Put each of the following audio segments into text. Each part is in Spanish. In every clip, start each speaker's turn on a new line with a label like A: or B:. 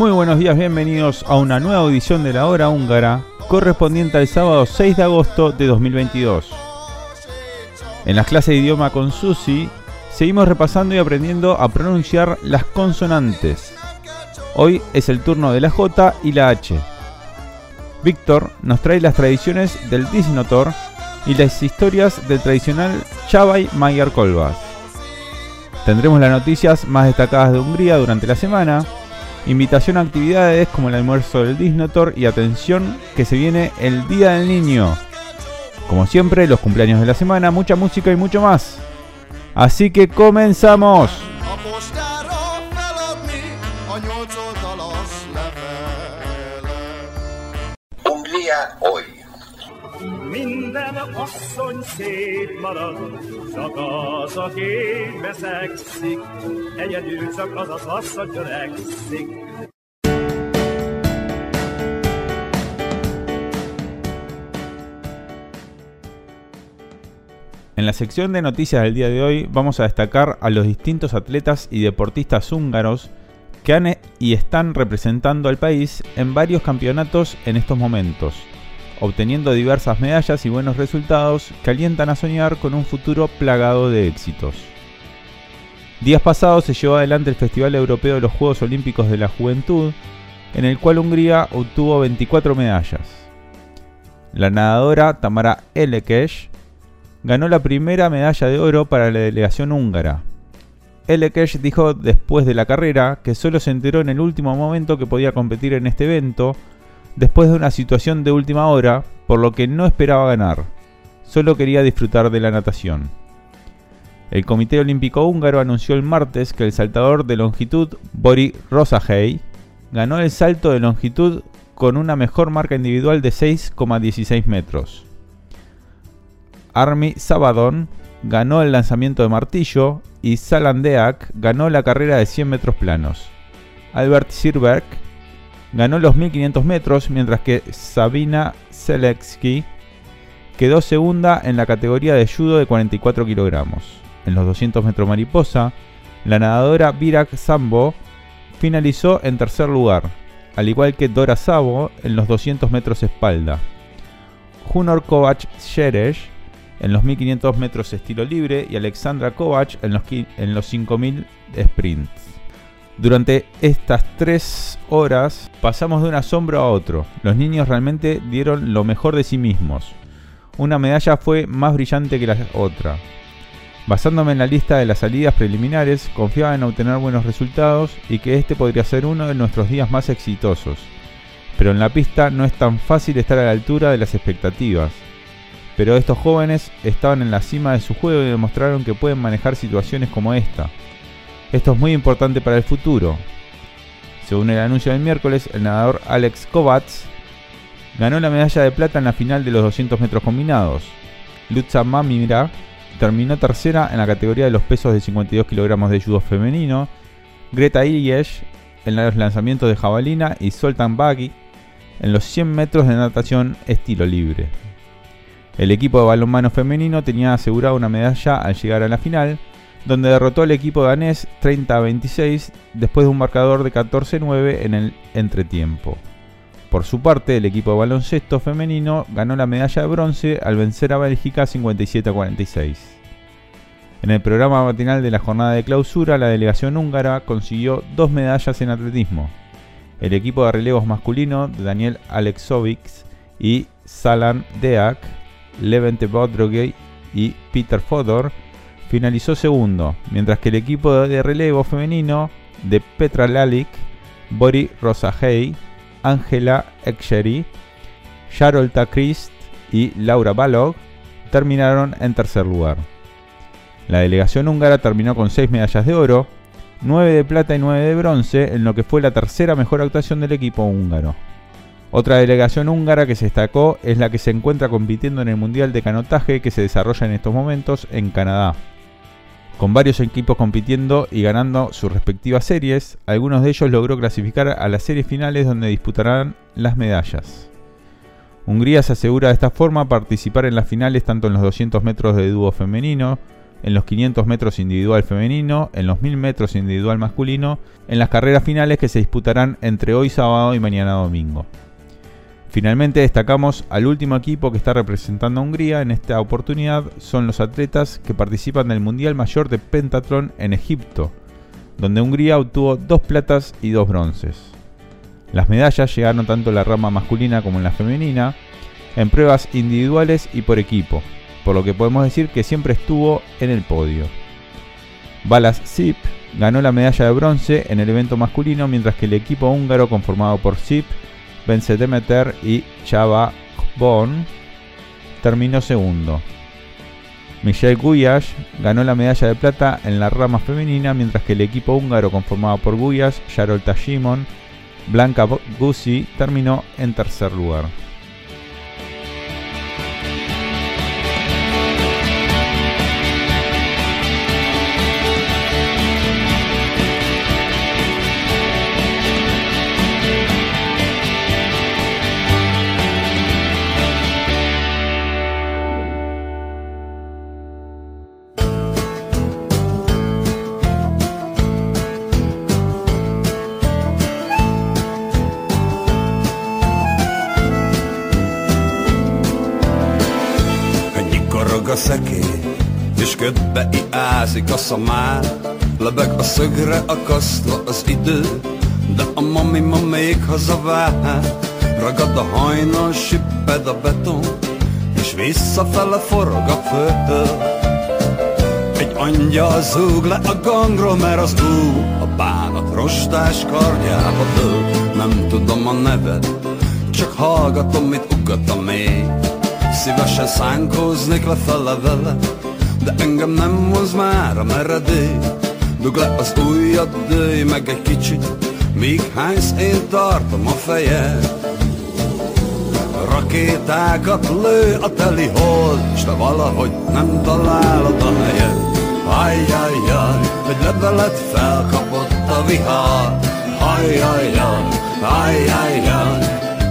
A: Muy buenos días, bienvenidos a una nueva edición de la hora húngara correspondiente al sábado 6 de agosto de 2022. En las clases de idioma con Susi seguimos repasando y aprendiendo a pronunciar las consonantes. Hoy es el turno de la J y la H. Víctor nos trae las tradiciones del Disnotor y las historias del tradicional Chavay Mayer Kolbas. Tendremos las noticias más destacadas de Hungría durante la semana, invitación a actividades como el almuerzo del Disnotor y atención que se viene el Día del Niño. Como siempre, los cumpleaños de la semana, mucha música y mucho más. Así que comenzamos.
B: A postára feladni a nyolc oldalas levelet.
C: Hungría hoy.
A: En la sección de noticias del día de hoy vamos a destacar a los distintos atletas y deportistas húngaros que han e- y están representando al país en varios campeonatos en estos momentos, obteniendo diversas medallas y buenos resultados que alientan a soñar con un futuro plagado de éxitos. Días pasados se llevó adelante el Festival Europeo de los Juegos Olímpicos de la Juventud, en el cual Hungría obtuvo 24 medallas. La nadadora Tamara Elekesh ganó la primera medalla de oro para la delegación húngara. Elekesh dijo después de la carrera que solo se enteró en el último momento que podía competir en este evento, después de una situación de última hora, por lo que no esperaba ganar. Solo quería disfrutar de la natación. El Comité Olímpico Húngaro anunció el martes que el saltador de longitud Bori Rosahei ganó el salto de longitud con una mejor marca individual de 6,16 metros. Armi Sabadon ganó el lanzamiento de martillo y Salandeak ganó la carrera de 100 metros planos. Albert Sirberg ganó los 1500 metros, mientras que Sabina Seletsky quedó segunda en la categoría de judo de 44 kilogramos. En los 200 metros mariposa, la nadadora Virak Sambo finalizó en tercer lugar, al igual que Dora Sabo en los 200 metros espalda. Junor Kovac Sheresh en los 1500 metros estilo libre y Alexandra Kovac en los, en los 5000 sprints. Durante estas tres horas pasamos de un asombro a otro. Los niños realmente dieron lo mejor de sí mismos. Una medalla fue más brillante que la otra. Basándome en la lista de las salidas preliminares, confiaba en obtener buenos resultados y que este podría ser uno de nuestros días más exitosos. Pero en la pista no es tan fácil estar a la altura de las expectativas. Pero estos jóvenes estaban en la cima de su juego y demostraron que pueden manejar situaciones como esta. Esto es muy importante para el futuro. Según el anuncio del miércoles, el nadador Alex Kovacs ganó la medalla de plata en la final de los 200 metros combinados. Lutza Mamira terminó tercera en la categoría de los pesos de 52 kilogramos de judo femenino. Greta Iliesh en los lanzamientos de jabalina y Soltan Bagui en los 100 metros de natación estilo libre. El equipo de balonmano femenino tenía asegurada una medalla al llegar a la final, donde derrotó al equipo danés 30 a 26 después de un marcador de 14-9 en el entretiempo. Por su parte, el equipo de baloncesto femenino ganó la medalla de bronce al vencer a Bélgica 57 a 46. En el programa matinal de la jornada de clausura, la delegación húngara consiguió dos medallas en atletismo. El equipo de relevos masculino de Daniel Alexovics y Salan Deak, Levente Bodrogey y Peter Fodor finalizó segundo, mientras que el equipo de relevo femenino de Petra Lalick, Bori Rosahei, Angela Eksheri, Sharolta Christ y Laura Balog terminaron en tercer lugar. La delegación húngara terminó con 6 medallas de oro, 9 de plata y 9 de bronce, en lo que fue la tercera mejor actuación del equipo húngaro. Otra delegación húngara que se destacó es la que se encuentra compitiendo en el Mundial de Canotaje que se desarrolla en estos momentos en Canadá. Con varios equipos compitiendo y ganando sus respectivas series, algunos de ellos logró clasificar a las series finales donde disputarán las medallas. Hungría se asegura de esta forma participar en las finales tanto en los 200 metros de dúo femenino, en los 500 metros individual femenino, en los 1000 metros individual masculino, en las carreras finales que se disputarán entre hoy sábado y mañana domingo. Finalmente destacamos al último equipo que está representando a Hungría en esta oportunidad son los atletas que participan del Mundial Mayor de Pentathlon en Egipto, donde Hungría obtuvo dos platas y dos bronces. Las medallas llegaron tanto en la rama masculina como en la femenina, en pruebas individuales y por equipo, por lo que podemos decir que siempre estuvo en el podio. Balas Zip ganó la medalla de bronce en el evento masculino, mientras que el equipo húngaro conformado por Zip Vence Demeter y Chava Bon terminó segundo. Michelle Guyas ganó la medalla de plata en la rama femenina, mientras que el equipo húngaro conformado por Guyas, Jarolta Shimon, Blanca Guzzi terminó en tercer lugar.
C: Ködbe iázik a szamár. Lebeg a szögre akasztva az idő, de a mami ma még hazavár. Ragad a hajnal, sipped a beton, és visszafele forog a föld. Egy angyal zúg le a gangról, mert az ú, a bánat rostás kardjába dől. Nem tudom a neved, csak hallgatom, mit ugat a mély. Szívesen szánkóznék lefele vele De engem nem moz már a meredély Dug le az ujjad, dőj meg egy kicsit Míg hánysz én tartom a fejed. Rakétákat lő a teli hold S te valahogy nem találod a helyed. Ajjajjaj, egy levelet felkapott a vihar. Ajjajjaj, ajjajjaj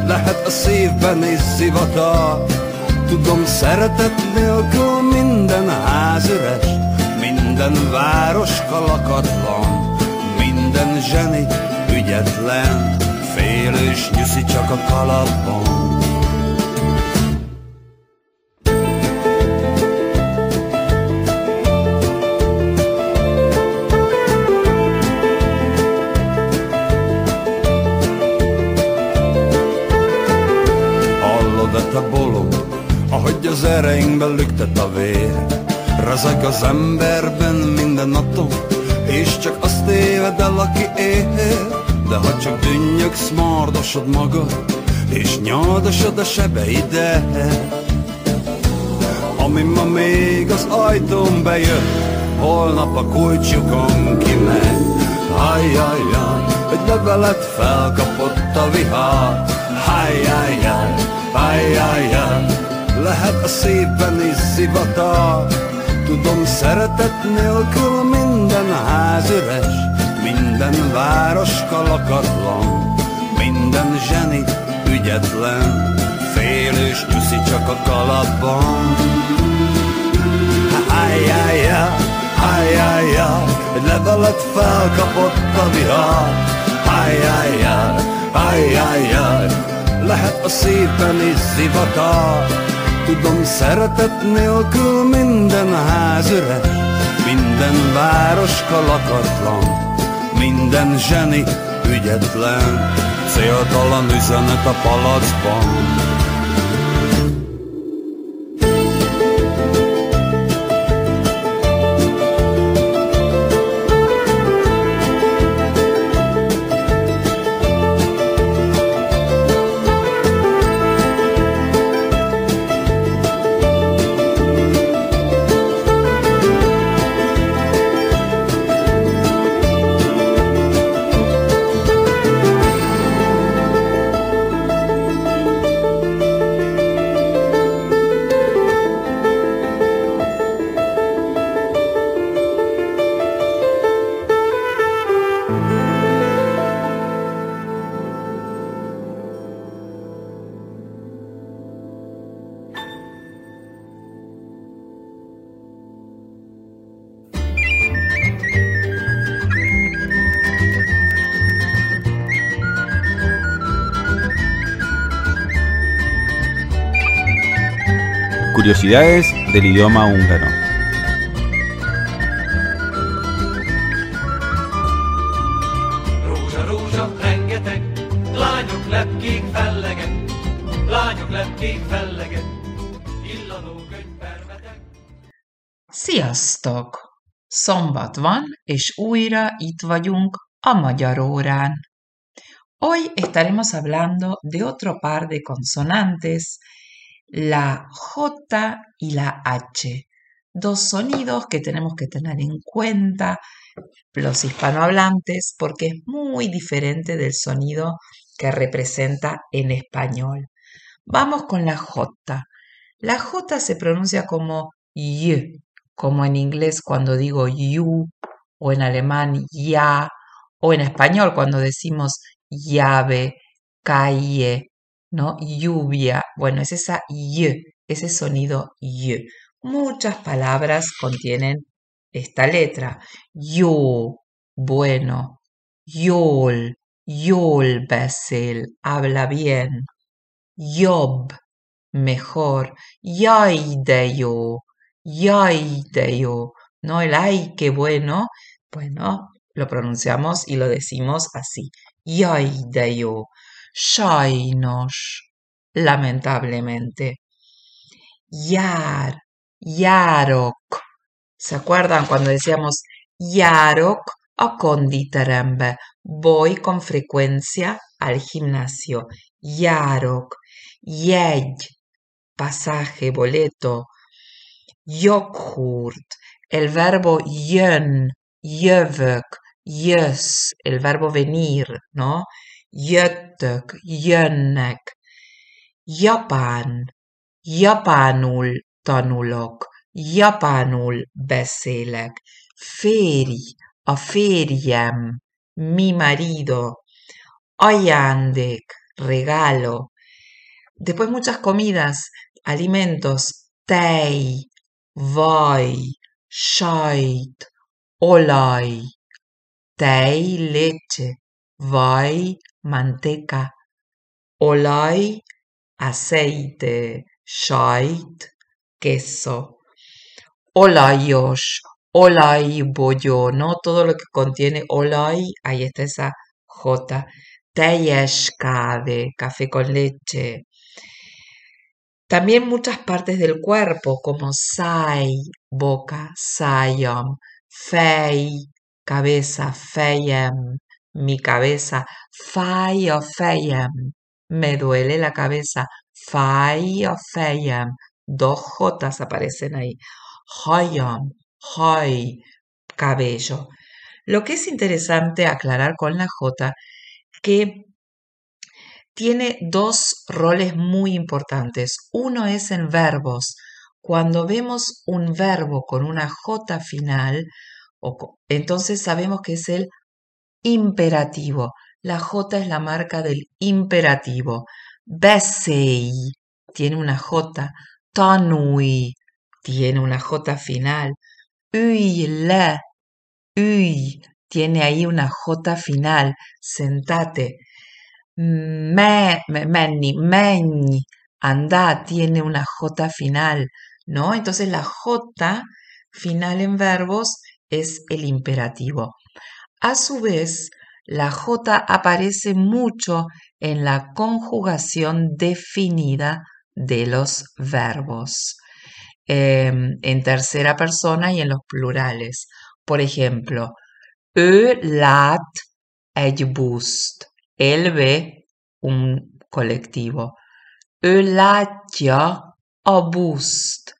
C: Lehet a szívben is zivatar Tudom, szeretet nélkül minden ház üres, minden város kalakatlan, minden zseni ügyetlen, félős nyuszi csak a kalapban. Az ereinkben lüktet a vér. Rezeg az emberben minden atom És csak azt téved el, aki él. De ha csak dünnyögsz, mardosod magad És nyaldosod a sebeidet. Ami ma még az ajtón bejött Holnap a kulcsukon kimegy. Ajjajjaj, egy levelet felkapott a vihar. Ajjajjaj, ajjajjaj lehet a szépben is szivatar Tudom, szeretet nélkül minden ház üres Minden város kalakatlan Minden zseni ügyetlen Félős nyuszi csak a kalapban. Hájjájjá, hájjájjá Egy levelet felkapott a vihar. Hájjájjá, hájjájjá Lehet a szépen is zivatar Tudom, szeretet nélkül minden ház üres, minden város kalakatlan, minden zseni ügyetlen, céltalan üzenet a palacban.
A: Curiosidades del idioma húngaro.
D: Sziasztok! Szombat van, és újra itt vagyunk a magyar órán. Hoy estaremos hablando de otro par de consonantes, la J y la H, dos sonidos que tenemos que tener en cuenta los hispanohablantes porque es muy diferente del sonido que representa en español. Vamos con la J. La J se pronuncia como Y, como en inglés cuando digo you, o en alemán ya, o en español cuando decimos llave, calle, ¿no? Lluvia. Bueno, es esa Y, ese sonido Y. Muchas palabras contienen esta letra. Yo, bueno. Yol, yol beszél, habla bien. Job, mejor. De jó. No el ay, qué bueno. Bueno, lo pronunciamos y lo decimos así. Jó. Lamentablemente. Yar, járok. ¿Se acuerdan cuando decíamos járok a konditerembe? Voy con frecuencia al gimnasio. Járok. Jegy, pasaje, boleto. Joghurt, el verbo jön, jövök, jössz, el verbo venir, ¿no? Jöttök, jönnek. Japán, japánul tanulok, japánul beszélek. Férj, a férjem, mi marido. Ajándék, regalo. Después muchas comidas, alimentos, tej, vaj, sajt, olaj, tej, leche, vaj, manteca, olaj, aceite, sajt, queso, olajos, olajbogyó, ¿no? Todo lo que contiene olaj, ahí está esa J. Teljes kávé, café con leche. También muchas partes del cuerpo, como sai, boca, szájam, fej, cabeza, fejem, mi cabeza, fáj a fejem, me duele la cabeza, fáj a fejem, dos jotas aparecen ahí, hajam, haj, cabello. Lo que es interesante aclarar con la J que tiene dos roles muy importantes. Uno es en verbos. Cuando vemos un verbo con una J final, entonces sabemos que es el imperativo. La J es la marca del imperativo. Besei tiene una J. Tanui tiene una J final. Uy, le, uy, tiene ahí una J final. Sentate. Me, menni, meñi, anda, tiene una J final, ¿no? Entonces la J final en verbos es el imperativo. A su vez, la J aparece mucho en la conjugación definida de los verbos, em, en tercera persona y en los plurales. Por ejemplo, Ö lat egy buszt. Él ve un colectivo. Ő látja a buszt.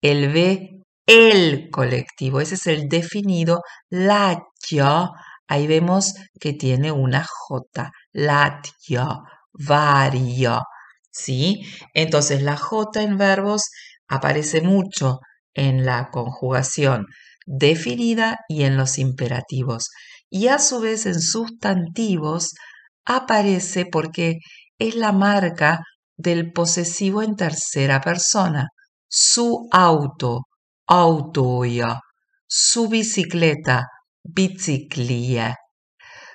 D: Él ve el colectivo. Ese es el definido. Látja. Ahí vemos que tiene una J. Látja. Varia. ¿Sí? Entonces la J en verbos aparece mucho en la conjugación definida y en los imperativos. Y a su vez en sustantivos aparece porque es la marca del posesivo en tercera persona. Su auto, autoja. Su bicicleta, biciclia.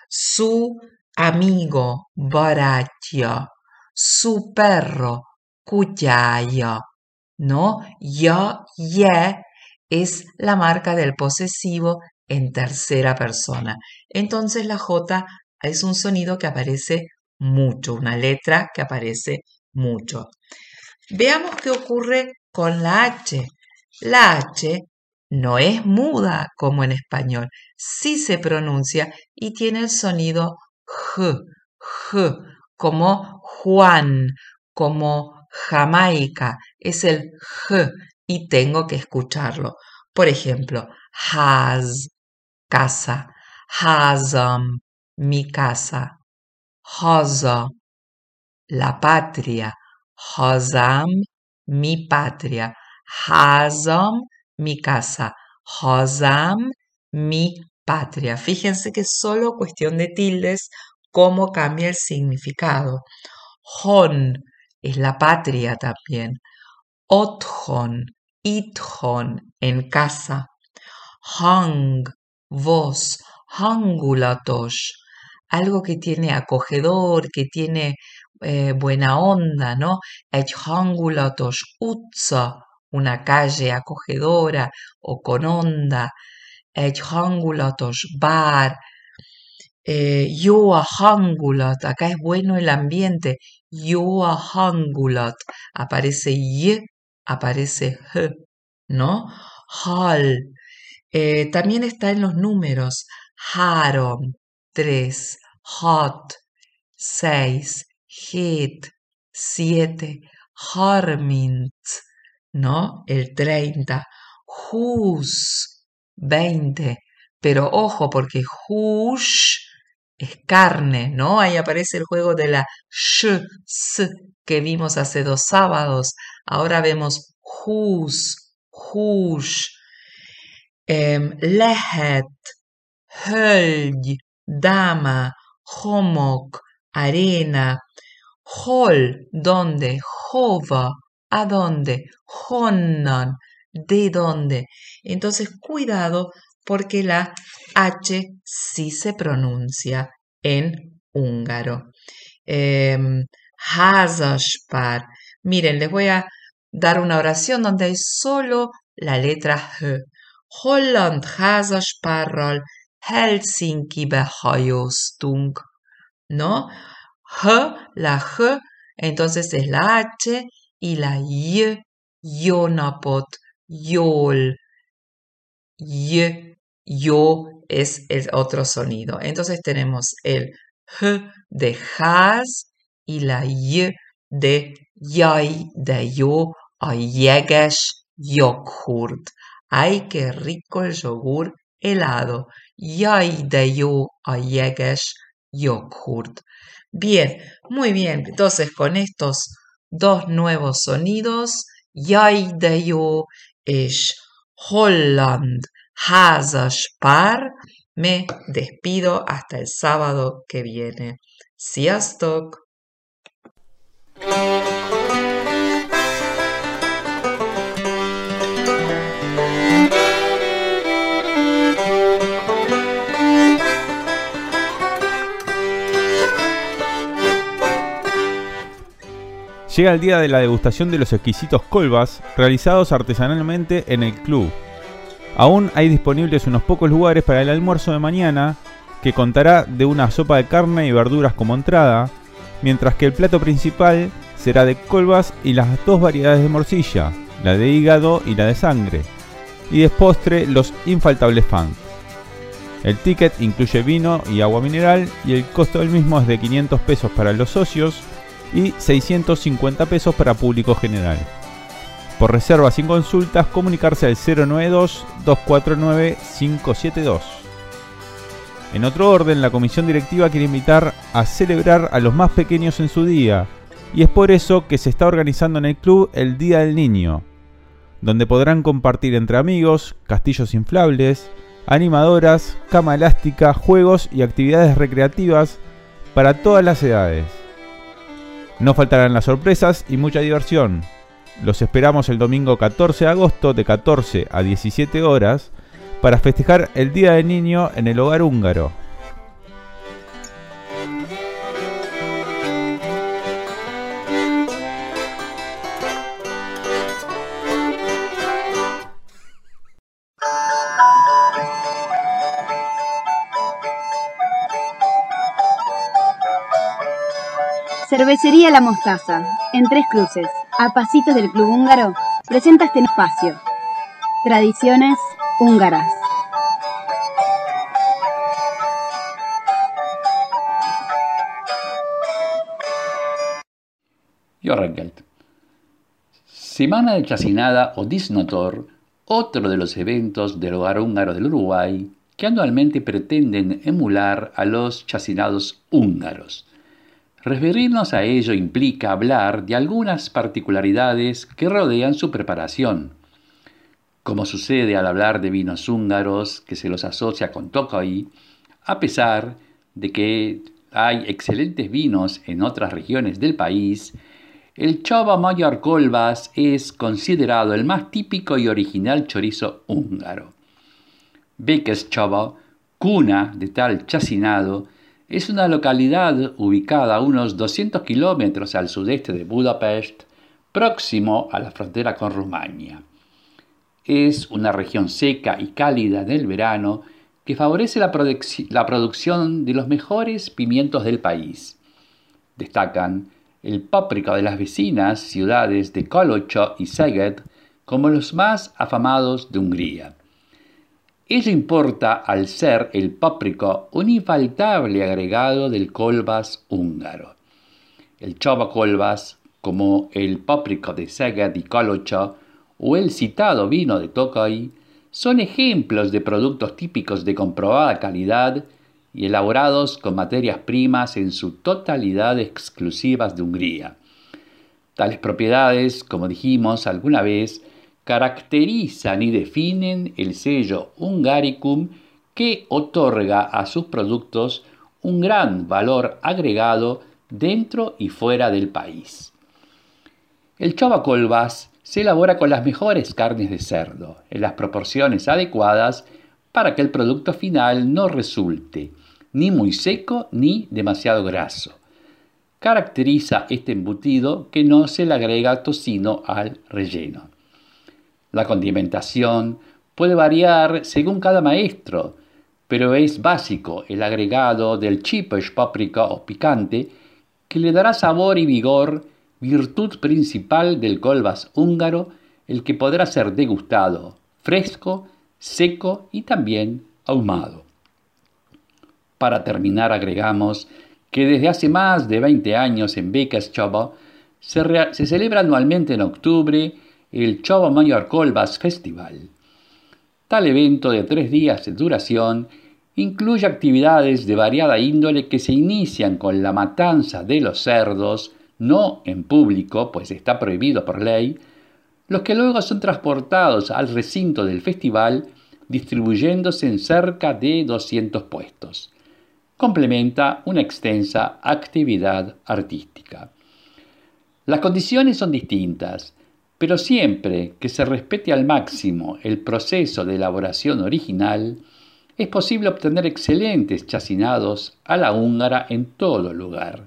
D: Su amigo, barátja. Su perro, kutyája. ¿no? Ya, ye es la marca del posesivo en tercera persona. Entonces la J es un sonido que aparece mucho, una letra que aparece mucho. Veamos qué ocurre con la H. La H no es muda como en español, sí se pronuncia y tiene el sonido J, J, como Juan, como Jamaica, es el J y tengo que escucharlo. Por ejemplo, has, casa, hasam, mi casa, haza, la patria, hazam, mi patria, hazam, mi casa, hazam, mi patria. Fíjense que solo cuestión de tildes cómo cambia el significado. Hon es la patria también. Othon, ithon, en casa. Hang, vos, hangulatos, algo que tiene acogedor, que tiene eh, buena onda, ¿no? hangulatos utza, una calle acogedora o con onda. hangulatos bar, eh, Yoa Hangulat, acá es bueno el ambiente. Yoa Hangulat, aparece Y, aparece H, ¿no? Hal. Eh, también está en los números. Harom, 3. Hot, 6. Hit, 7. Harmint, ¿no? El 30. Hus, 20. Pero ojo, porque hush es carne, ¿no? Ahí aparece el juego de la sh, s, que vimos hace dos sábados. Ahora vemos hus, hush, em, lehet, hölgy, dama, homok, arena, hol, ¿dónde? Jova, ¿a dónde? ¿de dónde? Entonces, cuidado porque la H sí se pronuncia en húngaro. Eh, Miren, les voy a dar una oración donde hay solo la letra H. Holland házasparral Helsinki-be hajóztunk. ¿No? H, la H, entonces es la H y la Y, Yonapot, Yol, Y, yo es el otro sonido. Entonces tenemos el H de has y la Y de yai de yo a yegesh yoghurt. ¡Ay, qué rico el yogur helado! Yai de yo a yegesh yoghurt. Bien, muy bien. Entonces con estos dos nuevos sonidos, yai de Holland me despido hasta el sábado que viene. Sziasztok!
A: Llega el día de la degustación de los exquisitos colbas realizados artesanalmente en el club Aún hay disponibles unos pocos lugares para el almuerzo de mañana, que contará de una sopa de carne y verduras como entrada, mientras que el plato principal será de colbas y las dos variedades de morcilla, la de hígado y la de sangre, y de postre los infaltables fans. El ticket incluye vino y agua mineral y el costo del mismo es de 500 pesos para los socios y 650 pesos para público general. Por reservas sin consultas, comunicarse al 092-249-572. En otro orden, la comisión directiva quiere invitar a celebrar a los más pequeños en su día, y es por eso que se está organizando en el club el Día del Niño, donde podrán compartir entre amigos, castillos inflables, animadoras, cama elástica, juegos y actividades recreativas para todas las edades. No faltarán las sorpresas y mucha diversión. Los esperamos el domingo 14 de agosto de 14 a 17 horas para festejar el Día del Niño en el hogar húngaro.
E: Cervecería La Mostaza, en Tres Cruces, a pasitos del Club Húngaro, presenta este espacio. Tradiciones húngaras.
F: Semana de Chacinada o Disnotor, otro de los eventos del hogar húngaro del Uruguay que anualmente pretenden emular a los chacinados húngaros. Referirnos a ello implica hablar de algunas particularidades que rodean su preparación. Como sucede al hablar de vinos húngaros que se los asocia con Tokai, a pesar de que hay excelentes vinos en otras regiones del país, el Chova Mayor Kolbas es considerado el más típico y original chorizo húngaro. Chova, cuna de tal chacinado, es una localidad ubicada a unos 200 kilómetros al sudeste de Budapest, próximo a la frontera con Rumania. Es una región seca y cálida del verano que favorece la, producción de los mejores pimientos del país. Destacan el páprica de las vecinas ciudades de Kolocho y Szeged como los más afamados de Hungría. Ello importa al ser el páprico un infaltable agregado del colbas húngaro. El chova colbas, como el páprico de Szeged y Kolocho o el citado vino de Tokaj, son ejemplos de productos típicos de comprobada calidad y elaborados con materias primas en su totalidad exclusivas de Hungría. Tales propiedades, como dijimos alguna vez, caracterizan y definen el sello Hungaricum que otorga a sus productos un gran valor agregado dentro y fuera del país. El chovacolvas se elabora con las mejores carnes de cerdo, en las proporciones adecuadas para que el producto final no resulte ni muy seco ni demasiado graso. Caracteriza este embutido que no se le agrega tocino al relleno. La condimentación puede variar según cada maestro, pero es básico el agregado del chiposh paprika o picante que le dará sabor y vigor, virtud principal del colbas húngaro, el que podrá ser degustado fresco, seco y también ahumado. Para terminar, agregamos que desde hace más de 20 años en Becas Chobo se, se, celebra anualmente en octubre el Chobo Mayor Colbas Festival. Tal evento de tres días de duración incluye actividades de variada índole que se inician con la matanza de los cerdos, no en público, pues está prohibido por ley, los que luego son transportados al recinto del festival distribuyéndose en cerca de 200 puestos complementa una extensa actividad artística. Las condiciones son distintas, pero siempre que se respete al máximo el proceso de elaboración original, es posible obtener excelentes chacinados a la húngara en todo lugar.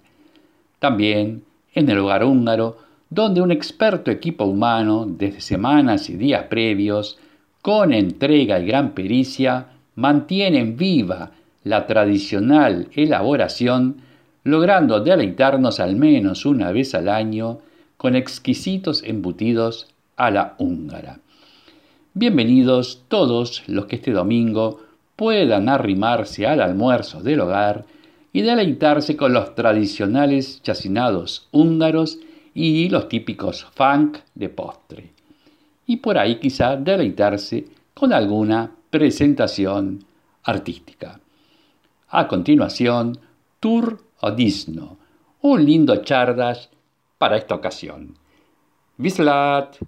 F: También en el hogar húngaro, donde un experto equipo humano, desde semanas y días previos, con entrega y gran pericia, mantienen viva la tradicional elaboración, logrando deleitarnos al menos una vez al año con exquisitos embutidos a la húngara. Bienvenidos todos los que este domingo puedan arrimarse al almuerzo del hogar y deleitarse con los tradicionales chacinados húngaros y los típicos funk de postre. Y por ahí quizá deleitarse con alguna presentación artística. A continuación, Tour Odisno, un lindo chardas para esta ocasión. Vislat!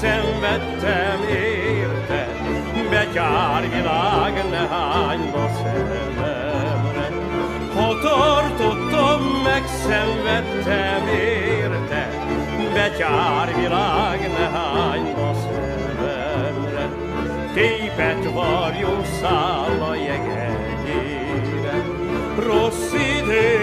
G: szenvedtem érte, betyár világ ne nehányba szerelemre. Ha tartottam, megszenvedtem érte, betyár világ nehányba szerelemre. Tépet varjó száll a jegegyére, rossz idő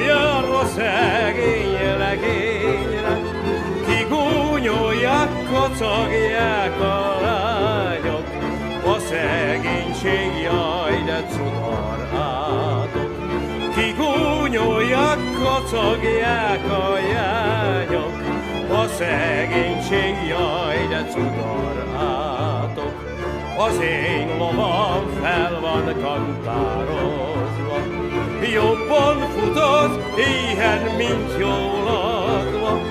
G: kacagják a lányok, a szegénység jaj, de cudar átok. Kigúnyolják, kacagják a jányok, a szegénység jaj, de cudar átok. Az én lovam fel van kantározva, jobban fut az éhen, mint jól lakva.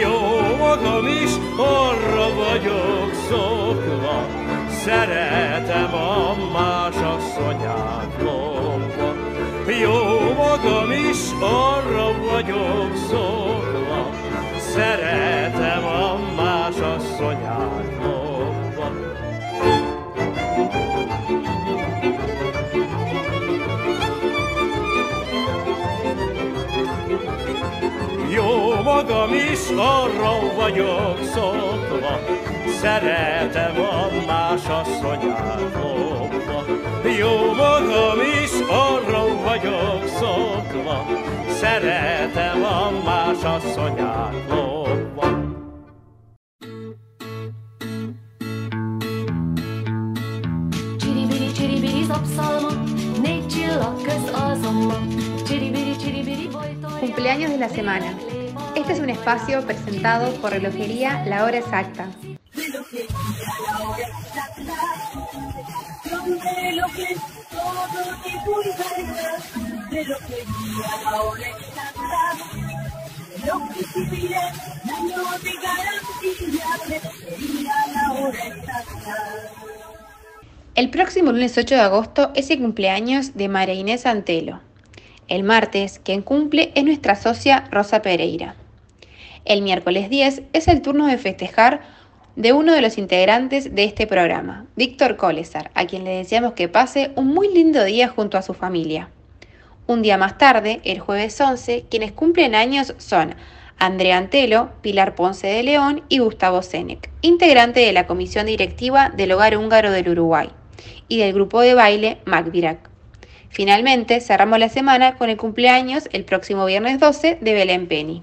G: Jó magam is arra vagyok szokva, Szeretem a más asszonyát. Jó magam is arra vagyok magam is arra vagyok szokva, Szeretem a más asszonyát. Jó magam is arra vagyok szokva, Szeretem a más asszonyát.
H: Cumpleaños de la semana. Este es un espacio presentado por Relojería La Hora Exacta. El próximo lunes 8 de agosto es el cumpleaños de María Inés Antelo. El martes, quien cumple es nuestra socia Rosa Pereira. El miércoles 10 es el turno de festejar de uno de los integrantes de este programa, Víctor Colesar, a quien le deseamos que pase un muy lindo día junto a su familia. Un día más tarde, el jueves 11, quienes cumplen años son Andrea Antelo, Pilar Ponce de León y Gustavo Senec, integrante de la comisión directiva del Hogar Húngaro del Uruguay y del grupo de baile Macvirac. Finalmente, cerramos la semana con el cumpleaños el próximo viernes 12 de Belén Penny.